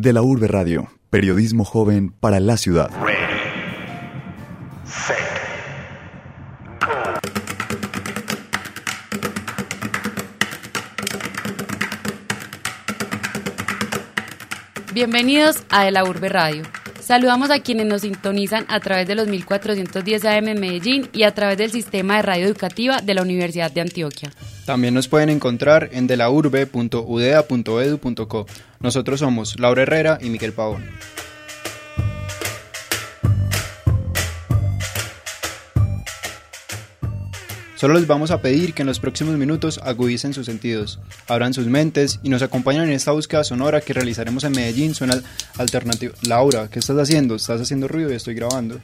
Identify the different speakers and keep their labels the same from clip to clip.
Speaker 1: De la Urbe Radio, periodismo joven para la ciudad.
Speaker 2: Bienvenidos a De la Urbe Radio. Saludamos a quienes nos sintonizan a través de los 1410 AM en Medellín y a través del sistema de radio educativa de la Universidad de Antioquia.
Speaker 3: También nos pueden encontrar en delaurbe.udea.edu.co. Nosotros somos Laura Herrera y Miguel Pavón. Solo les vamos a pedir que en los próximos minutos agudicen sus sentidos, abran sus mentes y nos acompañen en esta búsqueda sonora que realizaremos en Medellín. Suena alternativo. Laura, ¿qué estás haciendo? ¿Estás haciendo ruido y estoy grabando?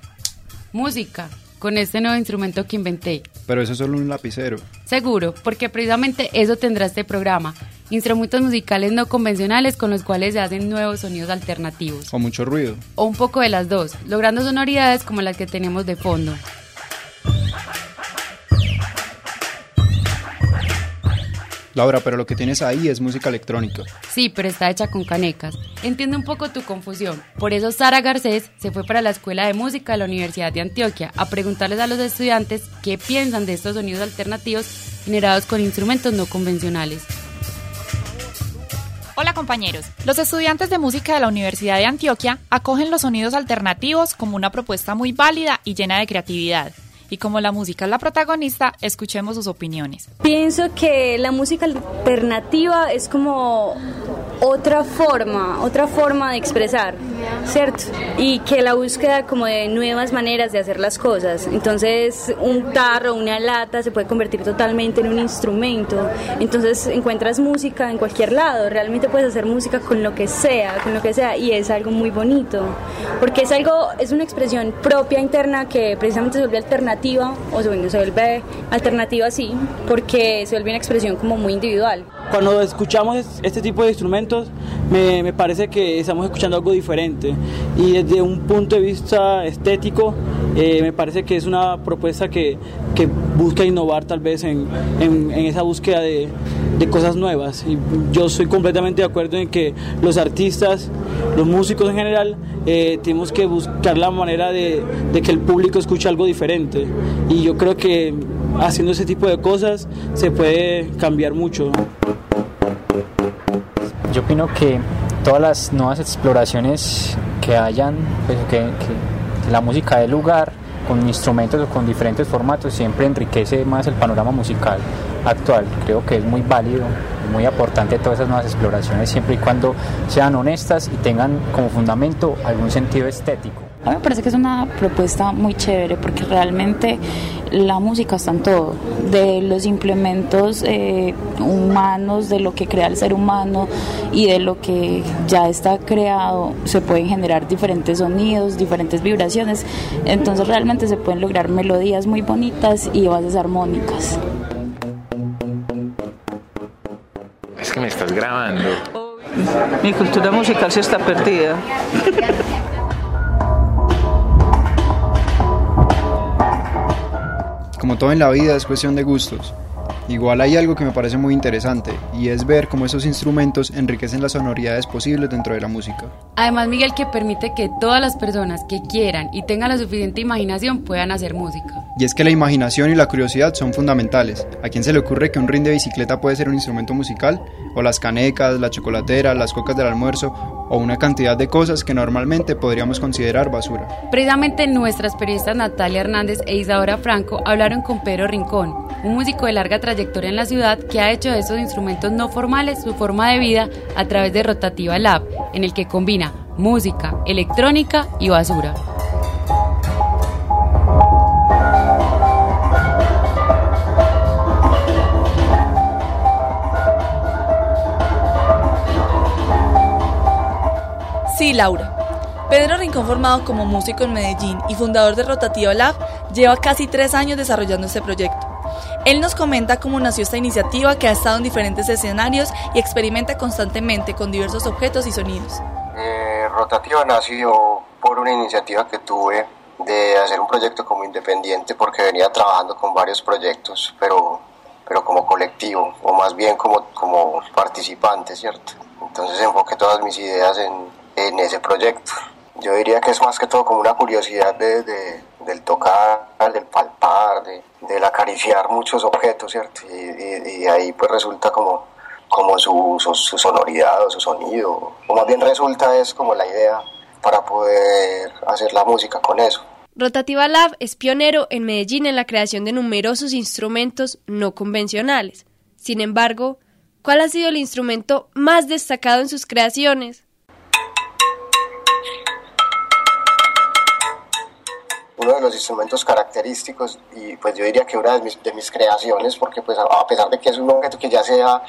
Speaker 2: Música, con este nuevo instrumento que inventé.
Speaker 3: Pero eso es solo un lapicero.
Speaker 2: Seguro, porque precisamente eso tendrá este programa. Instrumentos musicales no convencionales con los cuales se hacen nuevos sonidos alternativos.
Speaker 3: O mucho ruido.
Speaker 2: O un poco de las dos, logrando sonoridades como las que tenemos de fondo.
Speaker 3: Laura, pero lo que tienes ahí es música electrónica.
Speaker 2: Sí, pero está hecha con canecas. Entiendo un poco tu confusión. Por eso Sara Garcés se fue para la Escuela de Música de la Universidad de Antioquia a preguntarles a los estudiantes qué piensan de estos sonidos alternativos generados con instrumentos no convencionales.
Speaker 4: Hola compañeros, los estudiantes de música de la Universidad de Antioquia acogen los sonidos alternativos como una propuesta muy válida y llena de creatividad y como la música es la protagonista, escuchemos sus opiniones.
Speaker 5: Pienso que la música alternativa es como otra forma, otra forma de expresar, ¿cierto? Y que la búsqueda como de nuevas maneras de hacer las cosas. Entonces, un tarro, una lata se puede convertir totalmente en un instrumento. Entonces, encuentras música en cualquier lado. Realmente puedes hacer música con lo que sea, con lo que sea, y es algo muy bonito, porque es algo, es una expresión propia interna que precisamente se vuelve alternativa o se vuelve alternativa así, porque se vuelve una expresión como muy individual.
Speaker 6: Cuando escuchamos este tipo de instrumentos, me, me, parece que estamos escuchando algo diferente. Y desde un punto de vista estético, eh, me parece que es una propuesta que, que busca innovar tal vez en, en, en esa búsqueda de, de, cosas nuevas. Y yo soy completamente de acuerdo en que los artistas, los músicos en general, eh, tenemos que buscar la manera de, de que el público escuche algo diferente. Y yo creo que haciendo ese tipo de cosas se puede cambiar mucho.
Speaker 7: Yo opino que todas las nuevas exploraciones que hayan, pues que, que la música del lugar, con instrumentos o con diferentes formatos, siempre enriquece más el panorama musical actual. Creo que es muy válido, muy aportante todas esas nuevas exploraciones, siempre y cuando sean honestas y tengan como fundamento algún sentido estético.
Speaker 8: A mí me parece que es una propuesta muy chévere porque realmente la música está en todo, de los implementos eh, humanos, de lo que crea el ser humano y de lo que ya está creado, se pueden generar diferentes sonidos, diferentes vibraciones, entonces realmente se pueden lograr melodías muy bonitas y bases armónicas.
Speaker 9: Es que me estás grabando.
Speaker 10: Mi cultura musical se está perdida.
Speaker 3: Como todo en la vida es cuestión de gustos. Igual hay algo que me parece muy interesante y es ver cómo esos instrumentos enriquecen las sonoridades posibles dentro de la música.
Speaker 2: Además, Miguel, que permite que todas las personas que quieran y tengan la suficiente imaginación puedan hacer música.
Speaker 3: Y es que la imaginación y la curiosidad son fundamentales. ¿A quién se le ocurre que un ring de bicicleta puede ser un instrumento musical? O las canecas, la chocolatera, las cocas del almuerzo o una cantidad de cosas que normalmente podríamos considerar basura.
Speaker 2: Precisamente nuestras periodistas Natalia Hernández e Isadora Franco hablaron con Pedro Rincón, un músico de larga trayectoria en la ciudad que ha hecho de estos instrumentos no formales su forma de vida a través de Rotativa Lab, en el que combina música, electrónica y basura.
Speaker 11: Sí, Laura. Pedro Rincón, formado como músico en Medellín y fundador de Rotativa Lab, lleva casi tres años desarrollando este proyecto. Él nos comenta cómo nació esta iniciativa que ha estado en diferentes escenarios y experimenta constantemente con diversos objetos y sonidos.
Speaker 12: Eh, Rotativa nació por una iniciativa que tuve de hacer un proyecto como independiente porque venía trabajando con varios proyectos, pero, pero como colectivo o más bien como, como participante, ¿cierto? Entonces enfoqué todas mis ideas en, en ese proyecto. Yo diría que es más que todo como una curiosidad de, del tocar, del palpar, de, del acariciar muchos objetos, ¿cierto? Y, ahí pues resulta como, como su, su, sonoridad o su sonido, o más bien resulta es como la idea para poder hacer la música con eso.
Speaker 13: Rotativa Lab es pionero en Medellín en la creación de numerosos instrumentos no convencionales. Sin embargo, ¿cuál ha sido el instrumento más destacado en sus creaciones?
Speaker 12: Uno de los instrumentos característicos y pues yo diría que una de mis, de mis creaciones, porque pues a pesar de que es un objeto que ya se ha,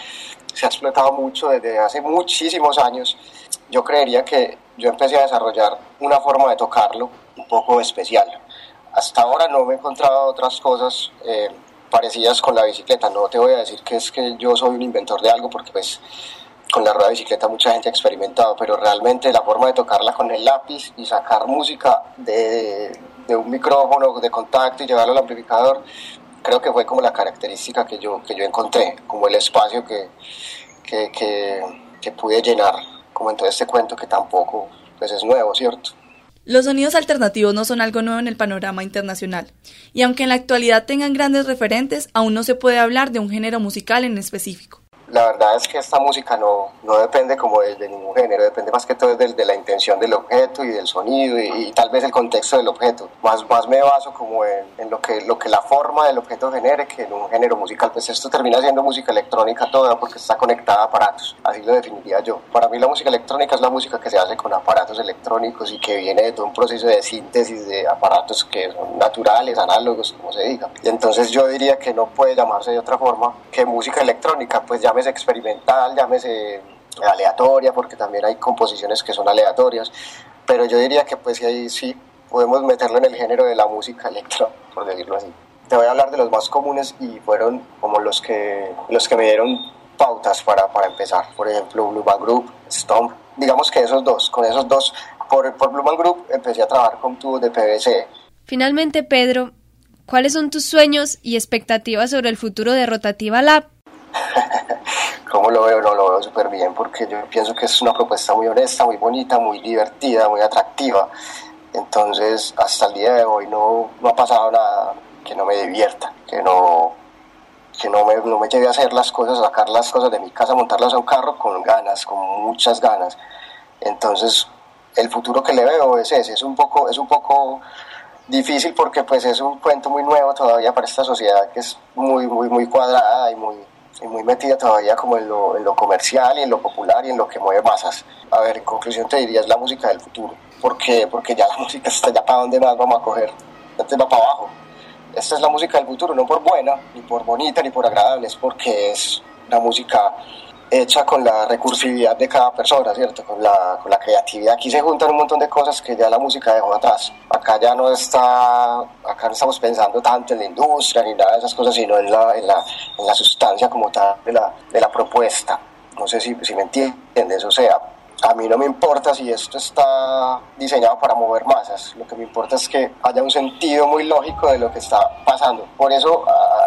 Speaker 12: se ha explotado mucho desde hace muchísimos años, yo creería que yo empecé a desarrollar una forma de tocarlo un poco especial. Hasta ahora no me he encontrado otras cosas eh, parecidas con la bicicleta, no te voy a decir que es que yo soy un inventor de algo porque pues con la rueda de bicicleta mucha gente ha experimentado, pero realmente la forma de tocarla con el lápiz y sacar música de, de un micrófono de contacto y llevarlo al amplificador, creo que fue como la característica que yo, que yo encontré, como el espacio que, que, que, pude llenar, como en todo este cuento que tampoco pues es nuevo, ¿cierto?
Speaker 11: Los sonidos alternativos no son algo nuevo en el panorama internacional, y aunque en la actualidad tengan grandes referentes, aún no se puede hablar de un género musical en específico
Speaker 12: la verdad es que esta música no, no depende como de, de, ningún género, depende más que todo de, de, la intención del objeto y del sonido y, tal vez el contexto del objeto. Más, más me baso como en, en, lo, que, lo que la forma del objeto genere que en un género musical. Pues esto termina siendo música electrónica toda porque está conectada a aparatos, así lo definiría yo. Para mí la música electrónica es la música que se hace con aparatos electrónicos y que viene de todo un proceso de síntesis de aparatos que son naturales, análogos, como se diga. Y entonces yo diría que no puede llamarse de otra forma que música electrónica, pues llámese experimental, llámese aleatoria, porque también hay composiciones que son aleatorias, pero yo diría que pues ahí sí podemos meterlo en el género de la música electro, por decirlo así. Te voy a hablar de los más comunes y fueron como los que, los que me dieron pautas para, para empezar. Por ejemplo, Blue Man Group, Stomp. Digamos que esos dos, con esos dos, por, por Blue Man Group empecé a trabajar con tubos de PVC.
Speaker 13: Finalmente, Pedro, ¿cuáles son tus sueños y expectativas sobre el futuro de Rotativa Lab?
Speaker 12: ¿Cómo lo veo? No lo veo súper bien porque yo pienso que es una propuesta muy honesta, muy bonita, muy divertida, muy atractiva. Entonces, hasta el día de hoy no, no ha pasado nada que no me divierta, que no, que no me, no me lleve a hacer las cosas, sacar las cosas de mi casa, montarlas a un carro con ganas, con muchas ganas. Entonces, el futuro que le veo es ese, es un poco, es un poco difícil porque pues es un cuento muy nuevo todavía para esta sociedad que es muy, muy, muy cuadrada y muy, y muy metida todavía como en lo, en lo comercial y en lo popular y en lo que mueve masas. A ver, en conclusión te diría es la música del futuro. ¿Por qué? Porque ya la música está ya para dónde más vamos a coger. Antes va para abajo. Esta es la música del futuro, no por buena, ni por bonita, ni por agradable, es porque es una música hecha con la recursividad de cada persona, ¿cierto? Con la, con la creatividad. Aquí se juntan un montón de cosas que ya la música dejó atrás. Acá ya no está, acá no estamos pensando tanto en la industria ni nada de esas cosas, sino en la, en la, en la sustancia como tal de la, de la propuesta. No sé si, si me entiendes, o sea, a mí no me importa si esto está diseñado para mover masas, lo que me importa es que haya un sentido muy lógico de lo que está pasando. Por eso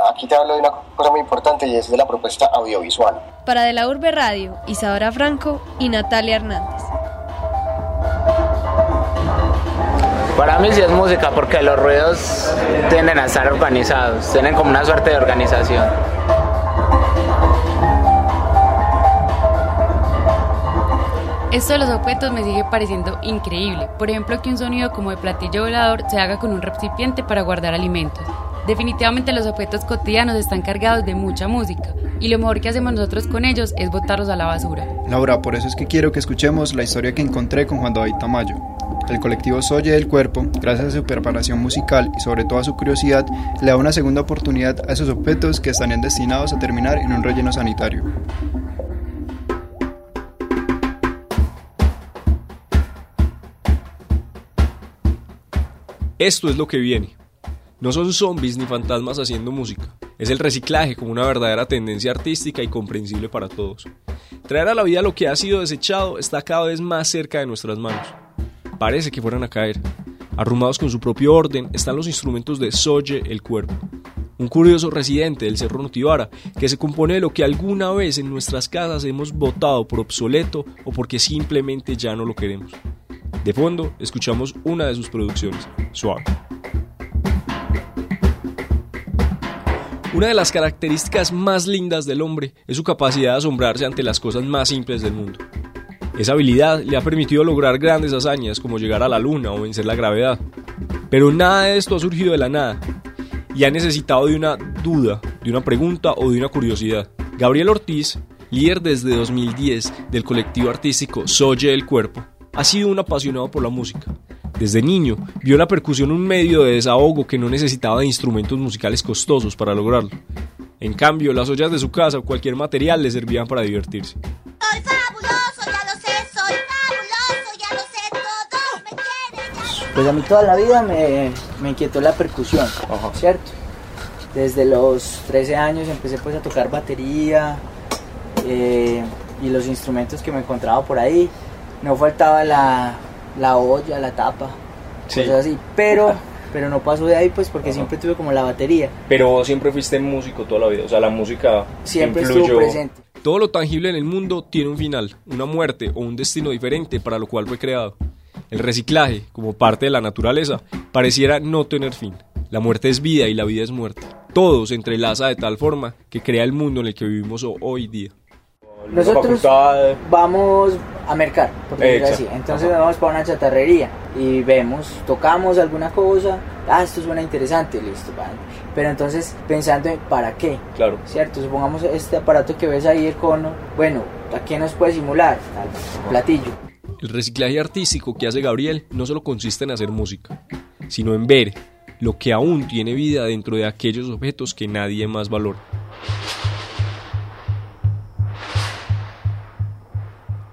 Speaker 12: aquí te hablo de una cosa muy importante y es de la propuesta audiovisual.
Speaker 13: Para De la Urbe Radio, Isadora Franco y Natalia Hernández.
Speaker 9: Para mí sí es música porque los ruidos tienden a estar organizados, tienen como una suerte de organización.
Speaker 2: Esto de los objetos me sigue pareciendo increíble. Por ejemplo, que un sonido como de platillo volador se haga con un recipiente para guardar alimentos. Definitivamente los objetos cotidianos están cargados de mucha música y lo mejor que hacemos nosotros con ellos es botarlos a la basura.
Speaker 3: Laura, por eso es que quiero que escuchemos la historia que encontré con Juan David Tamayo. El colectivo Soye del Cuerpo, gracias a su preparación musical y sobre todo a su curiosidad, le da una segunda oportunidad a esos objetos que estarían destinados a terminar en un relleno sanitario.
Speaker 14: Esto es lo que viene. No son zombies ni fantasmas haciendo música. Es el reciclaje como una verdadera tendencia artística y comprensible para todos. Traer a la vida lo que ha sido desechado está cada vez más cerca de nuestras manos. Parece que fueran a caer. Arrumados con su propio orden están los instrumentos de Soye el cuerpo. un curioso residente del Cerro Notivara, que se compone de lo que alguna vez en nuestras casas hemos votado por obsoleto o porque simplemente ya no lo queremos. De fondo, escuchamos una de sus producciones, Suave. Una de las características más lindas del hombre es su capacidad de asombrarse ante las cosas más simples del mundo. Esa habilidad le ha permitido lograr grandes hazañas como llegar a la luna o vencer la gravedad. Pero nada de esto ha surgido de la nada y ha necesitado de una duda, de una pregunta o de una curiosidad. Gabriel Ortiz, líder desde 2010 del colectivo artístico Soye del Cuerpo, ha sido un apasionado por la música. Desde niño vio la percusión un medio de desahogo que no necesitaba de instrumentos musicales costosos para lograrlo. En cambio, las ollas de su casa o cualquier material le servían para divertirse.
Speaker 15: Soy fabuloso, ya lo sé, soy fabuloso, ya lo sé, todo me quiere.
Speaker 16: Pues a mí toda la vida me, me inquietó la percusión, ¿cierto? Desde los 13 años empecé pues a tocar batería eh, y los instrumentos que me encontraba por ahí. No faltaba la, la olla, la tapa,
Speaker 14: Sí.
Speaker 16: cosas así, pero, pero no pasó de ahí pues porque siempre tuve como la batería.
Speaker 14: Pero vos siempre fuiste músico toda la vida, o sea, la música
Speaker 16: Siempre estuvo presente.
Speaker 14: Todo lo tangible en el mundo tiene un final, una muerte o un destino diferente para lo cual fue creado. El reciclaje, como parte de la naturaleza, pareciera no tener fin. La muerte es vida y la vida es muerte. Todo se entrelaza de tal forma que crea el mundo en el que vivimos ho- hoy día.
Speaker 16: Nosotros vamos a mercar, por decirlo así. Entonces nos vamos para una chatarrería y vemos, tocamos alguna cosa, ah, esto suena interesante, listo, vale. Pero entonces pensando en para qué,
Speaker 14: Claro.
Speaker 16: ¿cierto? Supongamos este aparato que ves ahí, el cono, bueno, ¿a qué nos puede simular? Al platillo.
Speaker 14: El reciclaje artístico que hace Gabriel no solo consiste en hacer música, sino en ver lo que aún tiene vida dentro de aquellos objetos que nadie más valora.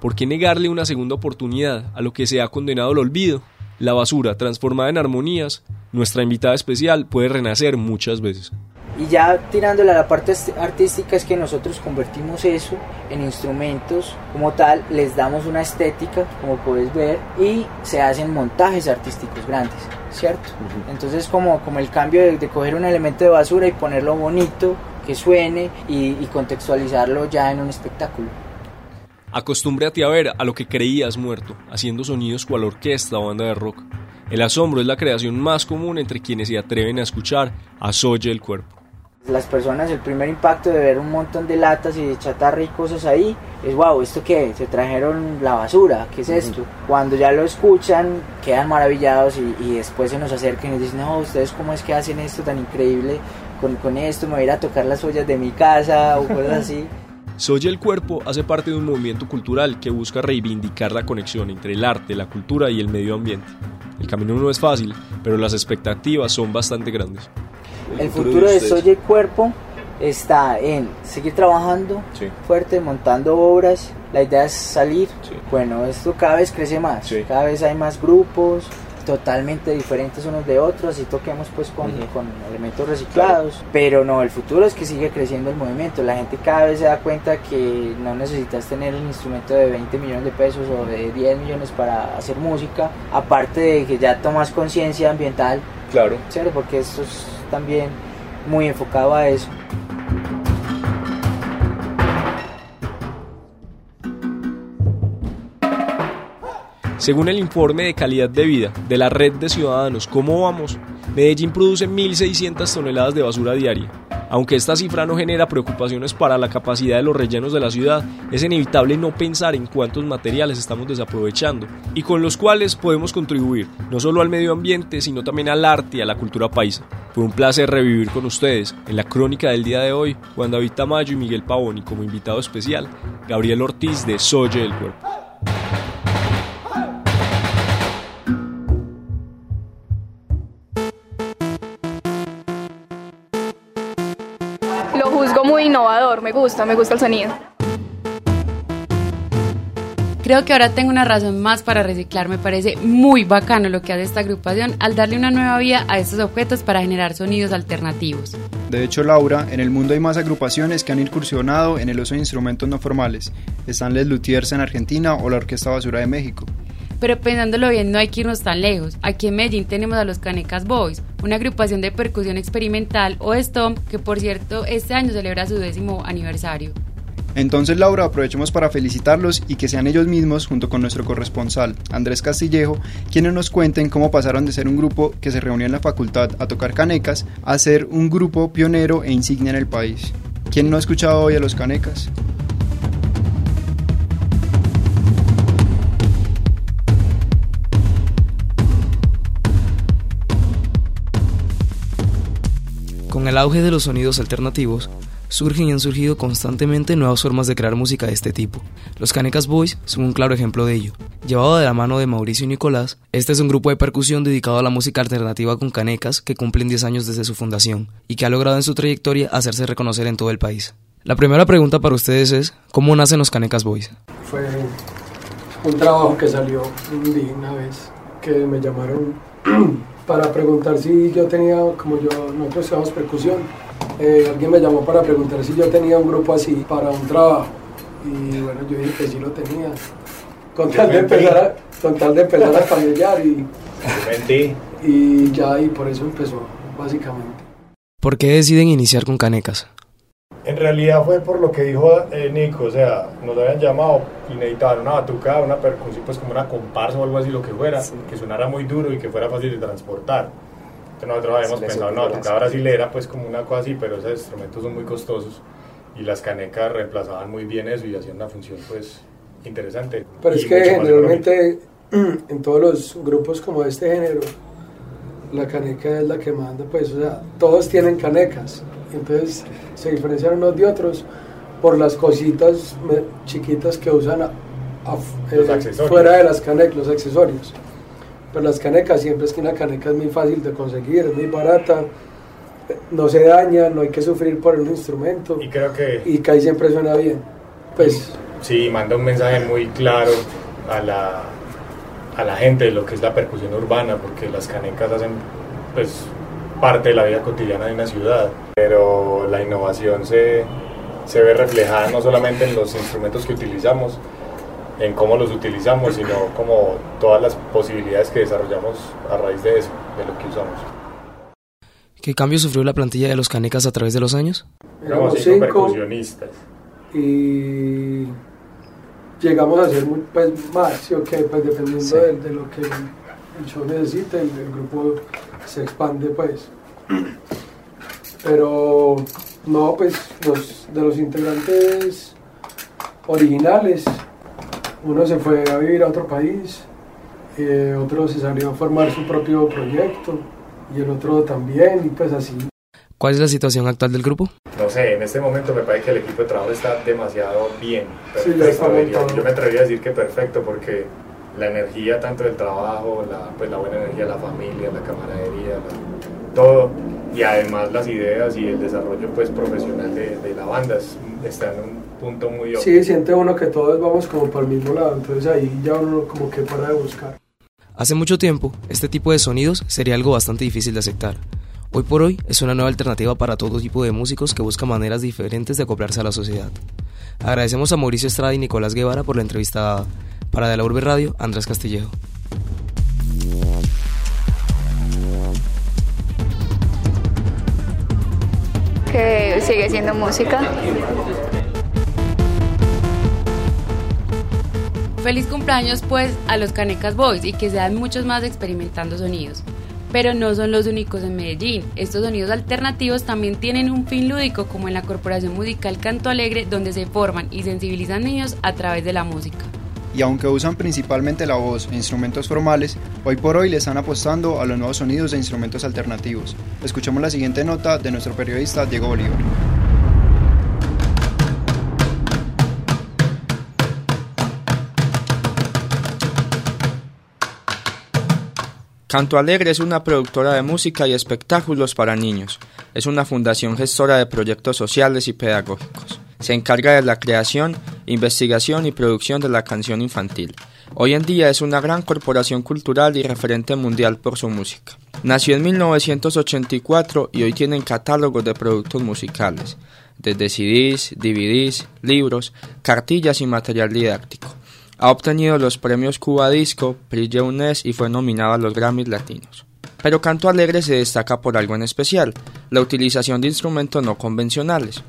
Speaker 14: ¿Por qué negarle una segunda oportunidad a lo que se ha condenado al olvido? La basura, transformada en armonías, nuestra invitada especial puede renacer muchas veces.
Speaker 16: Y ya tirándole a la parte artística es que nosotros convertimos eso en instrumentos como tal, les damos una estética, como puedes ver, y se hacen montajes artísticos grandes, ¿cierto? Entonces como, como el cambio de, de coger un elemento de basura y ponerlo bonito, que suene y, y contextualizarlo ya en un espectáculo.
Speaker 14: Acostúmbrate a ver a lo que creías muerto, haciendo sonidos cual orquesta o banda de rock. El asombro es la creación más común entre quienes se atreven a escuchar a Soye el cuerpo.
Speaker 16: Las personas, el primer impacto de ver un montón de latas y de chatarra y cosas ahí, es wow, ¿esto qué? Se trajeron la basura, ¿qué es esto? Cuando ya lo escuchan, quedan maravillados y, y después se nos acercan y nos dicen, no, ¿ustedes cómo es que hacen esto tan increíble con, con esto? Me voy a ir a tocar las ollas de mi casa o cosas así.
Speaker 14: Soy el Cuerpo hace parte de un movimiento cultural que busca reivindicar la conexión entre el arte, la cultura y el medio ambiente. El camino no es fácil, pero las expectativas son bastante grandes.
Speaker 16: El futuro de Soy el Cuerpo está en seguir trabajando
Speaker 14: Sí.
Speaker 16: fuerte, montando obras. La idea es salir. Bueno, esto cada vez crece más. Cada vez hay más grupos totalmente diferentes unos de otros y toquemos pues con, con elementos reciclados. Pero no, el futuro es que sigue creciendo el movimiento. La gente cada vez se da cuenta que no necesitas tener un instrumento de 20 millones de pesos o de 10 millones para hacer música. Aparte de que ya tomas conciencia ambiental.
Speaker 14: Claro.
Speaker 16: Chévere, porque esto es también muy enfocado a eso.
Speaker 14: Según el informe de calidad de vida de la red de ciudadanos Cómo Vamos, Medellín produce 1.600 toneladas de basura diaria. Aunque esta cifra no genera preocupaciones para la capacidad de los rellenos de la ciudad, es inevitable no pensar en cuántos materiales estamos desaprovechando y con los cuales podemos contribuir no solo al medio ambiente, sino también al arte y a la cultura paisa. Fue un placer revivir con ustedes en la crónica del día de hoy, Juan David Tamayo y Miguel Pavón y como invitado especial, Gabriel Ortiz de Soye del Cuerpo.
Speaker 17: Me gusta, me gusta el sonido.
Speaker 2: Creo que ahora tengo una razón más para reciclar. Me parece muy bacano lo que hace esta agrupación al darle una nueva vida a estos objetos para generar sonidos alternativos.
Speaker 3: De hecho, Laura, en el mundo hay más agrupaciones que han incursionado en el uso de instrumentos no formales. Están Les Luthiers en Argentina o la Orquesta Basura de México.
Speaker 2: Pero pensándolo bien, no hay que irnos tan lejos. Aquí en Medellín tenemos a los Canecas Boys, una agrupación de percusión experimental o STOM que por cierto este año celebra su décimo aniversario.
Speaker 3: Entonces Laura, aprovechemos para felicitarlos y que sean ellos mismos, junto con nuestro corresponsal Andrés Castillejo, quienes nos cuenten cómo pasaron de ser un grupo que se reunía en la facultad a tocar canecas a ser un grupo pionero e insignia en el país. ¿Quién no ha escuchado hoy a los canecas?
Speaker 18: Con el auge de los sonidos alternativos, surgen y han surgido constantemente nuevas formas de crear música de este tipo. Los Canecas Boys son un claro ejemplo de ello. Llevado de la mano de Mauricio y Nicolás, este es un grupo de percusión dedicado a la música alternativa con canecas que cumplen 10 años desde su fundación y que ha logrado en su trayectoria hacerse reconocer en todo el país. La primera pregunta para ustedes es, ¿cómo nacen los Canecas Boys?
Speaker 19: Fue un trabajo que salió un una vez que me llamaron para preguntar si yo tenía, como yo, nosotros hacemos percusión, eh, alguien me llamó para preguntar si yo tenía un grupo así para un trabajo. Y bueno, yo dije que sí lo tenía. Con tal de empezar a, con tal de empezar a familiar y, y ya, y por eso empezó, básicamente.
Speaker 18: ¿Por qué deciden iniciar con Canecas?
Speaker 20: En realidad fue por lo que dijo eh, Nico, o sea, nos habían llamado y necesitaban una batucada, una percusión, pues como una comparsa o algo así, lo que fuera, que sonara muy duro y que fuera fácil de transportar. Entonces nosotros habíamos pensado en una batucada brasilera, pues como una cosa así, pero esos instrumentos son muy costosos y las canecas reemplazaban muy bien eso y hacían una función pues interesante.
Speaker 19: Pero es que generalmente en todos los grupos como de este género, la caneca es la que manda, pues, o sea, todos tienen canecas, entonces se diferencian unos de otros por las cositas chiquitas que usan a, eh, fuera de las canecas, los accesorios. Pero las canecas, siempre es que una caneca es muy fácil de conseguir, es muy barata, no se daña, no hay que sufrir por un instrumento.
Speaker 20: Y creo que...
Speaker 19: Y que ahí siempre suena bien. Pues...
Speaker 20: Sí, manda un mensaje muy claro a la, a la gente de lo que es la percusión urbana, porque las canecas hacen pues parte de la vida cotidiana de una ciudad, pero la innovación se, se ve reflejada no solamente en los instrumentos que utilizamos, en cómo los utilizamos, sino como todas las posibilidades que desarrollamos a raíz de eso, de lo que usamos.
Speaker 18: ¿Qué cambio sufrió la plantilla de los Canecas a través de los años?
Speaker 20: Éramos cinco percusionistas.
Speaker 19: Y llegamos a ser pues, más, ¿sí? okay, pues dependiendo de, de, lo que el show necesite, el, el grupo se expande pues. Pero no, pues los, de los integrantes originales, uno se fue a vivir a otro país, eh, otro se salió a formar su propio proyecto y el otro también, y pues así.
Speaker 18: ¿Cuál es la situación actual del grupo?
Speaker 20: No sé, en este momento me parece que el equipo de trabajo está demasiado bien.
Speaker 19: Sí,
Speaker 20: yo me atrevería a decir que perfecto porque la energía tanto del trabajo, la, pues la buena energía de la familia, la camaradería, la, todo, y además las ideas y el desarrollo pues profesional de, de la banda está en un punto muy óptimo.
Speaker 19: Sí, siente uno que todos vamos como para el mismo lado, entonces ahí ya uno como que para de buscar.
Speaker 18: Hace mucho tiempo, este tipo de sonidos sería algo bastante difícil de aceptar. Hoy por hoy es una nueva alternativa para todo tipo de músicos que buscan maneras diferentes de acoplarse a la sociedad. Agradecemos a Mauricio Estrada y Nicolás Guevara por la entrevista dada. Para De la Urbe Radio, Andrés Castillejo.
Speaker 17: Que sigue siendo música.
Speaker 2: Feliz cumpleaños pues a los Canecas Boys y que sean muchos más experimentando sonidos. Pero no son los únicos en Medellín. Estos sonidos alternativos también tienen un fin lúdico como en la Corporación Musical Canto Alegre donde se forman y sensibilizan niños a través de la música
Speaker 3: y aunque usan principalmente la voz e instrumentos formales, hoy por hoy le están apostando a los nuevos sonidos de instrumentos alternativos. Escuchemos la siguiente nota de nuestro periodista Diego Bolívar.
Speaker 21: Canto Alegre es una productora de música y espectáculos para niños. Es una fundación gestora de proyectos sociales y pedagógicos. Se encarga de la creación, investigación y producción de la canción infantil. Hoy en día es una gran corporación cultural y referente mundial por su música. Nació en 1984 y hoy tiene catálogos de productos musicales, desde CDs, DVDs, libros, cartillas y material didáctico. Ha obtenido los premios Cuba Disco, Prix UNES y fue nominado a los Grammys Latinos. Pero Canto Alegre se destaca por algo en especial, la utilización de instrumentos no convencionales.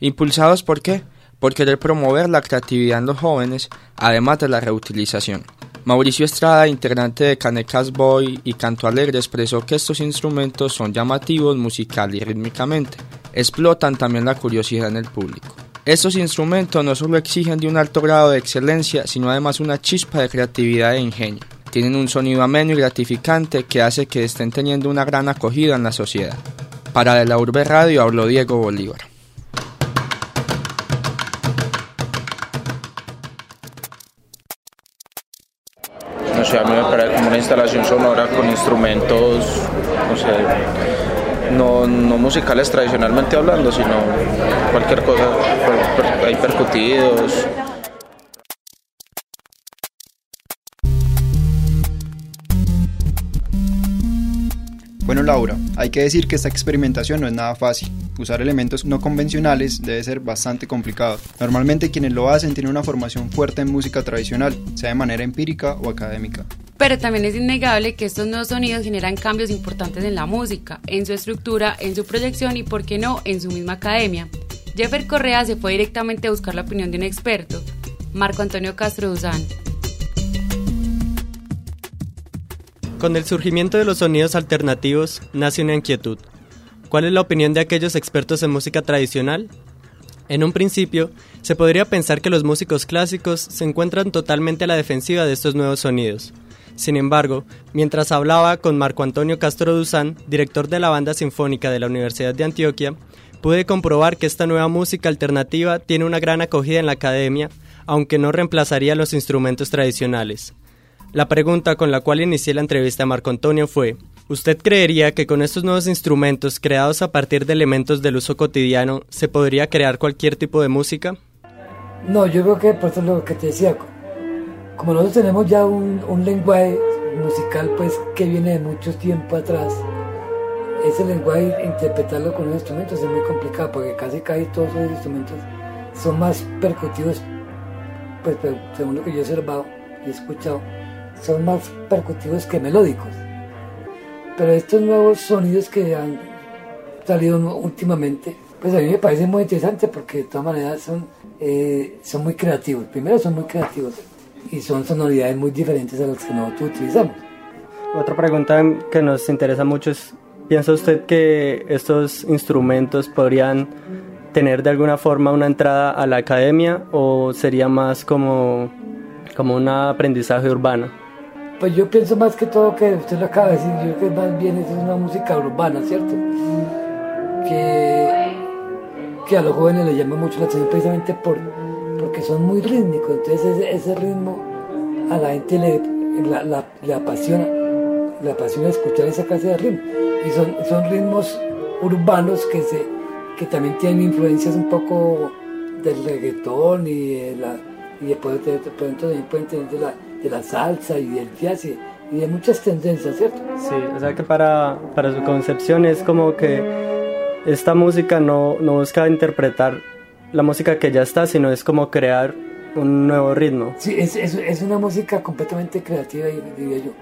Speaker 21: ¿Impulsados por qué? Por querer promover la creatividad en los jóvenes, además de la reutilización. Mauricio Estrada, integrante de Canecas Boy y Canto Alegre, expresó que estos instrumentos son llamativos musical y rítmicamente. Explotan también la curiosidad en el público. Estos instrumentos no solo exigen de un alto grado de excelencia, sino además una chispa de creatividad e ingenio. Tienen un sonido ameno y gratificante que hace que estén teniendo una gran acogida en la sociedad. Para De la Urbe Radio habló Diego Bolívar.
Speaker 9: Sonora con instrumentos, no no, no musicales tradicionalmente hablando, sino cualquier cosa, per- hay percutidos.
Speaker 3: Bueno Laura, hay que decir que esta experimentación no es nada fácil. Usar elementos no convencionales debe ser bastante complicado. Normalmente quienes lo hacen tienen una formación fuerte en música tradicional, sea de manera empírica o académica.
Speaker 2: Pero también es innegable que estos nuevos sonidos generan cambios importantes en la música, en su estructura, en su proyección y, por qué no, en su misma academia. Jeffer Correa se fue directamente a buscar la opinión de un experto, Marco Antonio Castro Duzán.
Speaker 22: Con el surgimiento de los sonidos alternativos nace una inquietud. ¿Cuál es la opinión de aquellos expertos en música tradicional? En un principio, se podría pensar que los músicos clásicos se encuentran totalmente a la defensiva de estos nuevos sonidos. Sin embargo, mientras hablaba con Marco Antonio Castro Duzán, director de la banda sinfónica de la Universidad de Antioquia, pude comprobar que esta nueva música alternativa tiene una gran acogida en la academia, aunque no reemplazaría los instrumentos tradicionales. La pregunta con la cual inicié la entrevista a Marco Antonio fue, ¿usted creería que con estos nuevos instrumentos creados a partir de elementos del uso cotidiano se podría crear cualquier tipo de música?
Speaker 23: No, yo creo que por eso lo que te decía, como nosotros tenemos ya un, un lenguaje musical pues que viene de mucho tiempo atrás, ese lenguaje interpretarlo con los instrumentos es muy complicado porque casi casi todos esos instrumentos son más percutivos, pues según lo que yo he observado y he escuchado, son más percutivos que melódicos. Pero estos nuevos sonidos que han salido últimamente, pues a mí me parece muy interesante porque de todas maneras son, eh, son muy creativos. Primero son muy creativos y son sonoridades muy diferentes a las que nosotros utilizamos.
Speaker 22: Otra pregunta que nos interesa mucho es, ¿piensa usted que estos instrumentos podrían tener de alguna forma una entrada a la academia o sería más como, como un aprendizaje urbano?
Speaker 23: Pues yo pienso más que todo que usted lo acaba de decir, yo creo que más bien es una música urbana, ¿cierto? Que, que a los jóvenes les llama mucho la atención precisamente por, porque son muy rítmicos, entonces ese, ese ritmo a la gente le, la, la, le apasiona, le apasiona escuchar esa clase de ritmo. Y son, son ritmos urbanos que, se, que también tienen influencias un poco del reggaetón y de la, y después de, también pueden tener de la, de la salsa y del jazz y, y, de muchas tendencias, ¿cierto?
Speaker 22: Sí, o sea que para, para su concepción es como que esta música no, no busca interpretar la música que ya está, sino es como crear un nuevo ritmo.
Speaker 23: Sí, es, es, es una música completamente creativa, diría yo.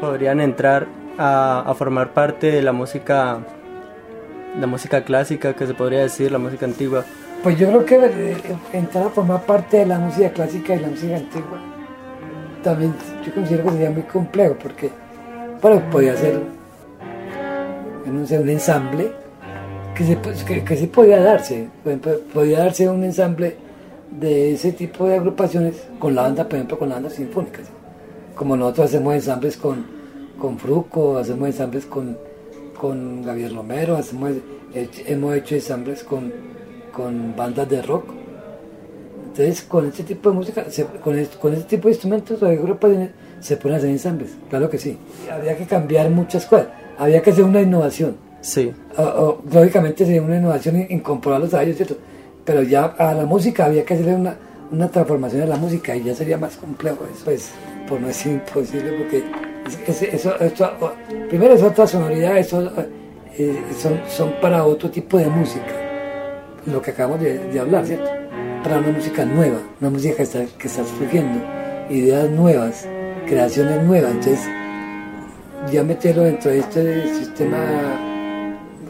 Speaker 22: Podrían entrar a, a, formar parte de la música, la música clásica, que se podría decir, la música antigua.
Speaker 23: Pues yo creo que eh, entrar a formar parte de la música clásica y la música antigua también yo considero que sería muy complejo porque bueno, podía ser no sé, un ensamble que, se, que, que sí podía darse, podía darse un ensamble de ese tipo de agrupaciones con la banda, por ejemplo, con la banda sinfónica. ¿sí? Como nosotros hacemos ensambles con, con Fruco, hacemos ensambles con, con Gabriel Romero, hacemos, hemos hecho ensambles con, con bandas de rock. Entonces, con este tipo de música, se, con, este, con este tipo de instrumentos o de agrupaciones, se pueden hacer ensambles, claro que sí. Habría que cambiar muchas cosas, habría que hacer una innovación.
Speaker 22: Sí.
Speaker 23: O, lógicamente sería una innovación incorporarlos a ellos, ¿cierto? Pero ya a la música había que hacerle una, una transformación a la música y ya sería más complejo, pues, por no decir imposible, porque eso, primero es otra sonoridad, eso, eh, son, son para otro tipo de música, lo que acabamos de, de hablar, ¿cierto? Para una música nueva, una música que está, que está surgiendo. ideas nuevas, creaciones nuevas. Entonces, ya meterlo dentro de este sistema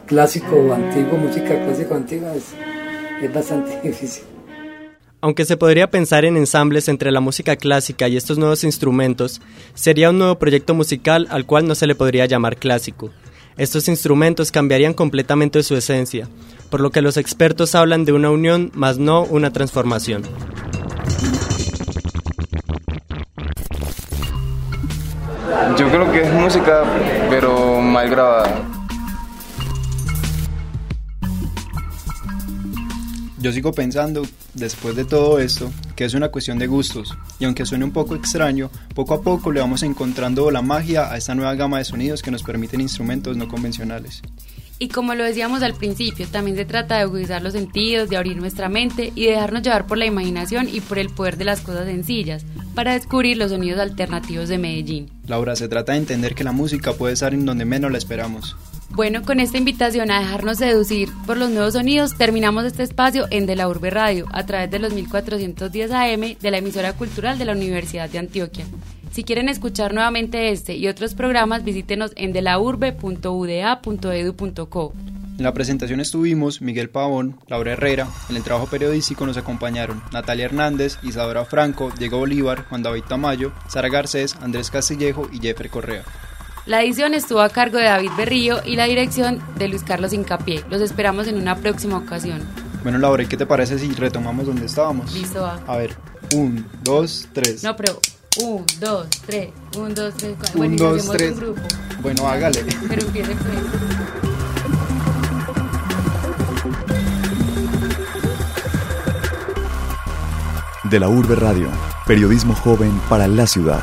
Speaker 23: clásico o antiguo, música clásica o antigua, es, es bastante difícil.
Speaker 22: Aunque se podría pensar en ensambles entre la música clásica y estos nuevos instrumentos, sería un nuevo proyecto musical al cual no se le podría llamar clásico. Estos instrumentos cambiarían completamente su esencia, por lo que los expertos hablan de una unión más no una transformación.
Speaker 24: Yo creo que es música, pero mal grabada.
Speaker 3: Yo sigo pensando, después de todo esto, que es una cuestión de gustos, y aunque suene un poco extraño, poco a poco le vamos encontrando la magia a esta nueva gama de sonidos que nos permiten instrumentos no convencionales.
Speaker 2: Y como lo decíamos al principio, también se trata de agudizar los sentidos, de abrir nuestra mente y dejarnos llevar por la imaginación y por el poder de las cosas sencillas, para descubrir los sonidos alternativos de Medellín.
Speaker 3: Laura, se trata de entender que la música puede estar en donde menos la esperamos.
Speaker 2: Bueno, con esta invitación a dejarnos seducir por los nuevos sonidos, terminamos este espacio en De la Urbe Radio, a través de los 1410 AM de la emisora cultural de la Universidad de Antioquia. Si quieren escuchar nuevamente este y otros programas, visítenos en delaurbe.uda.edu.co.
Speaker 3: En la presentación estuvimos Miguel Pavón, Laura Herrera, en el trabajo periodístico nos acompañaron Natalia Hernández, Isadora Franco, Diego Bolívar, Juan David Tamayo, Sara Garcés, Andrés Castillejo y Jeffrey Correa.
Speaker 2: La edición estuvo a cargo de David Berrío y la dirección de Luis Carlos Incapié. Los esperamos en una próxima ocasión.
Speaker 3: Bueno, Laura, ¿y qué te parece si retomamos donde estábamos?
Speaker 2: Listo, va.
Speaker 3: A ver, un, dos, tres.
Speaker 2: No, pero un, dos, tres, un, dos, tres, cuatro.
Speaker 3: Un,
Speaker 2: Bueno, y
Speaker 3: dos,
Speaker 2: hacemos
Speaker 3: tres.
Speaker 2: un grupo.
Speaker 3: Bueno, hágale.
Speaker 2: Pero empiece pues.
Speaker 25: De la Urbe Radio, periodismo joven para la ciudad.